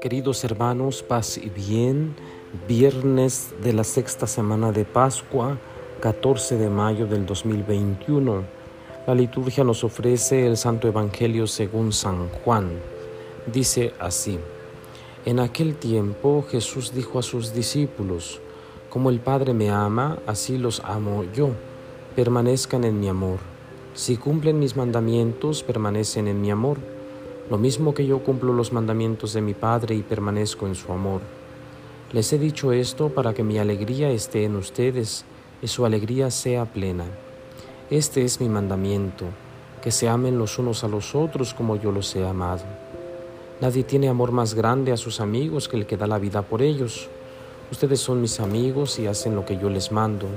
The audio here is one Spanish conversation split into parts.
Queridos hermanos, paz y bien, viernes de la sexta semana de Pascua, 14 de mayo del 2021. La liturgia nos ofrece el Santo Evangelio según San Juan. Dice así, en aquel tiempo Jesús dijo a sus discípulos, como el Padre me ama, así los amo yo, permanezcan en mi amor. Si cumplen mis mandamientos, permanecen en mi amor lo mismo que yo cumplo los mandamientos de mi Padre y permanezco en su amor. Les he dicho esto para que mi alegría esté en ustedes y su alegría sea plena. Este es mi mandamiento, que se amen los unos a los otros como yo los he amado. Nadie tiene amor más grande a sus amigos que el que da la vida por ellos. Ustedes son mis amigos y hacen lo que yo les mando.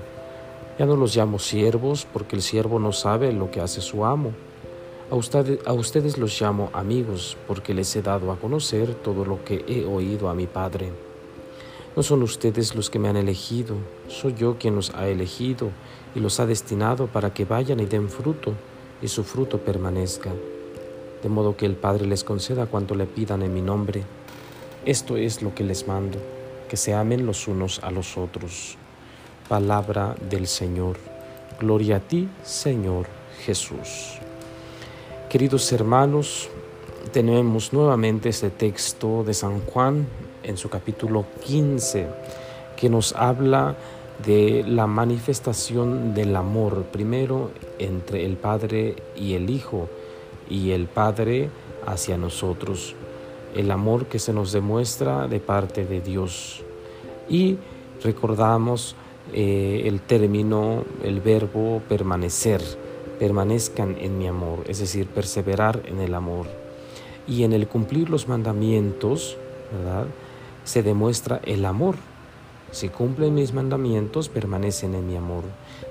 Ya no los llamo siervos porque el siervo no sabe lo que hace su amo a, ustedes los llamo amigos porque les he dado a conocer todo lo que he oído a mi Padre. No son ustedes los que me han elegido, soy yo quien los ha elegido y los ha destinado para que vayan y den fruto y su fruto permanezca, de modo que el Padre les conceda cuanto le pidan en mi nombre. Esto es lo que les mando, que se amen los unos a los otros. Palabra del Señor. Gloria a ti, Señor Jesús. Queridos hermanos, tenemos nuevamente este texto de San Juan en su capítulo 15 que nos habla de la manifestación del amor, primero entre el Padre y el Hijo y el Padre hacia nosotros, el amor que se nos demuestra de parte de Dios. Y recordamos eh, el término, el verbo permanecer permanezcan en mi amor, es decir, perseverar en el amor. Y en el cumplir los mandamientos, ¿verdad? Se demuestra el amor. Si cumplen mis mandamientos, permanecen en mi amor.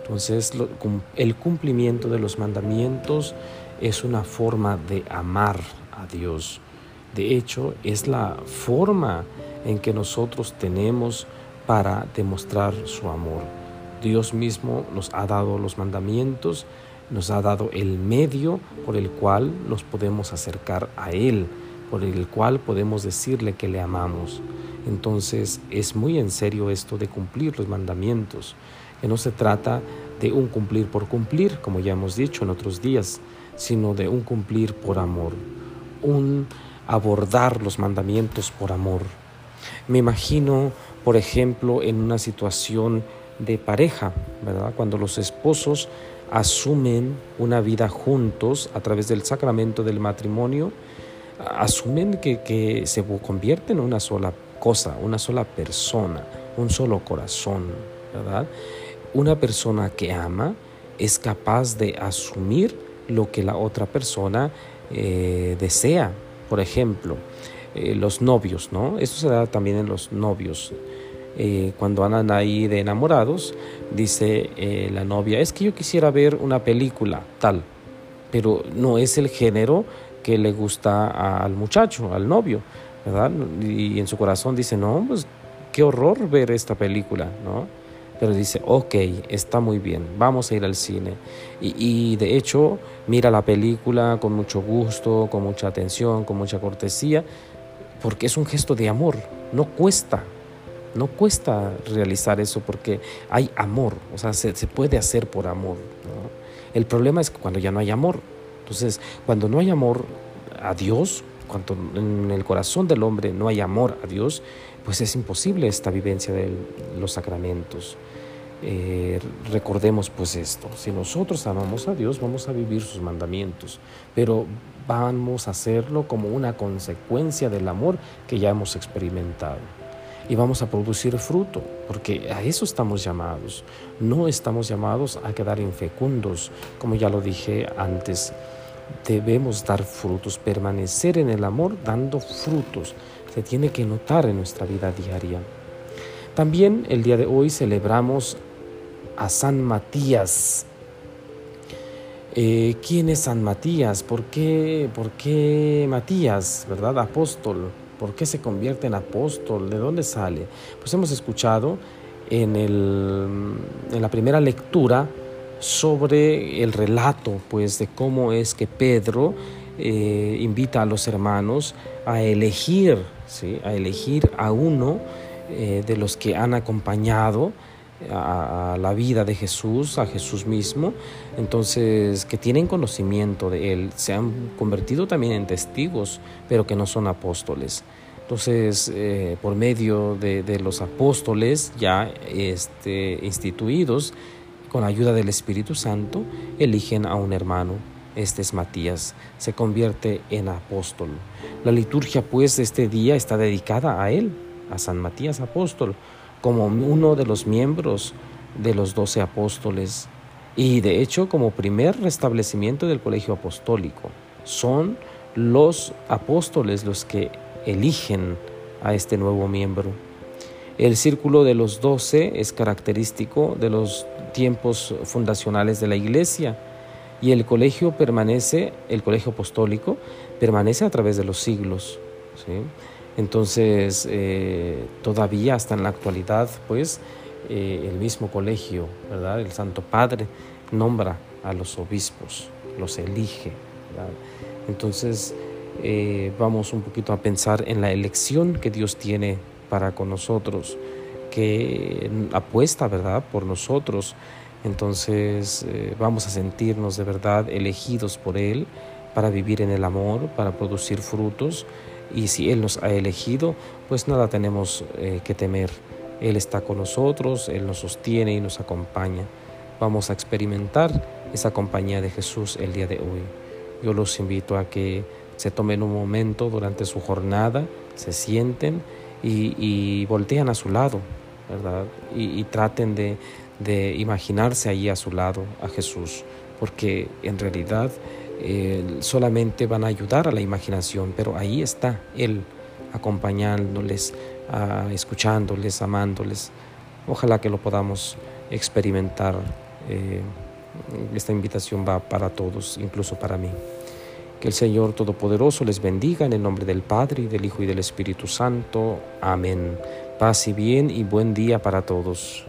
Entonces, el cumplimiento de los mandamientos es una forma de amar a Dios. De hecho, es la forma en que nosotros tenemos para demostrar su amor. Dios mismo nos ha dado los mandamientos nos ha dado el medio por el cual nos podemos acercar a Él, por el cual podemos decirle que le amamos. Entonces es muy en serio esto de cumplir los mandamientos, que no se trata de un cumplir por cumplir, como ya hemos dicho en otros días, sino de un cumplir por amor, un abordar los mandamientos por amor. Me imagino, por ejemplo, en una situación de pareja, ¿verdad? Cuando los esposos asumen una vida juntos a través del sacramento del matrimonio, asumen que, se convierten en una sola cosa, una sola persona, un solo corazón, ¿verdad? Una persona que ama es capaz de asumir lo que la otra persona eh, desea. Por ejemplo, eh, los novios, ¿no? Esto se da también en los novios. Eh, cuando andan ahí de enamorados, dice eh, la novia, es que yo quisiera ver una película tal, pero no es el género que le gusta al muchacho, al novio, ¿verdad? Y en su corazón dice, no, pues qué horror ver esta película, ¿no? Pero dice, ok, está muy bien, vamos a ir al cine. Y, y de hecho, mira la película con mucho gusto, con mucha atención, con mucha cortesía, porque es un gesto de amor, no cuesta, no cuesta realizar eso porque hay amor, o sea, se, puede hacer por amor. El problema es cuando ya no hay amor. Entonces, cuando no hay amor a Dios, cuando en el corazón del hombre no hay amor a Dios, pues es imposible esta vivencia de los sacramentos. Eh, recordemos pues esto, si nosotros amamos a Dios vamos a vivir sus mandamientos, pero vamos a hacerlo como una consecuencia del amor que ya hemos experimentado y vamos a producir fruto, porque a eso estamos llamados. No estamos llamados a quedar infecundos, como ya lo dije antes. Debemos dar frutos, permanecer en el amor dando frutos. Se tiene que notar en nuestra vida diaria. También el día de hoy celebramos a San Matías. Eh, ¿Quién es San Matías? ¿Por qué, ¿Por qué Matías, verdad? Apóstol. ¿Por qué se convierte en apóstol? ¿De dónde sale? Pues hemos escuchado en, el, en la primera lectura sobre el relato pues de cómo es que Pedro eh, invita a los hermanos a elegir, ¿sí? a elegir a uno eh, de los que han acompañado a, la vida de Jesús, a Jesús mismo, entonces que tienen conocimiento de Él, se han convertido también en testigos, pero que no son apóstoles. Entonces, eh, por medio de, los apóstoles ya este, instituidos, con la ayuda del Espíritu Santo, eligen a un hermano. Este es Matías, se convierte en apóstol. La liturgia pues de este día está dedicada a él, a San Matías apóstol, como uno de los miembros de los doce apóstoles y de hecho como primer restablecimiento del colegio apostólico. Son los apóstoles los que eligen a este nuevo miembro. El círculo de los doce es característico de los tiempos fundacionales de la iglesia y el colegio permanece, el colegio apostólico permanece a través de los siglos. Entonces, eh, todavía hasta en la actualidad, pues, eh, el mismo colegio, ¿verdad? El Santo Padre nombra a los obispos, los elige. Entonces, eh, vamos un poquito a pensar en la elección que Dios tiene para con nosotros, que apuesta, ¿verdad?, por nosotros. Entonces, vamos a sentirnos de verdad elegidos por Él para vivir en el amor, para producir frutos y si Él nos ha elegido, pues nada tenemos eh, que temer. Él está con nosotros, Él nos sostiene y nos acompaña. Vamos a experimentar esa compañía de Jesús el día de hoy. Yo los invito a que se tomen un momento durante su jornada, se sienten y, voltean a su lado, ¿verdad? Y, traten de, de imaginarse allí a su lado a Jesús, porque en realidad eh, solamente van a ayudar a la imaginación, pero ahí está Él acompañándoles, escuchándoles, amándoles. Ojalá que lo podamos experimentar. Eh, esta invitación va para todos, incluso para mí. Que el Señor Todopoderoso les bendiga en el nombre del Padre, y del Hijo y del Espíritu Santo. Amén. Paz y bien y buen día para todos.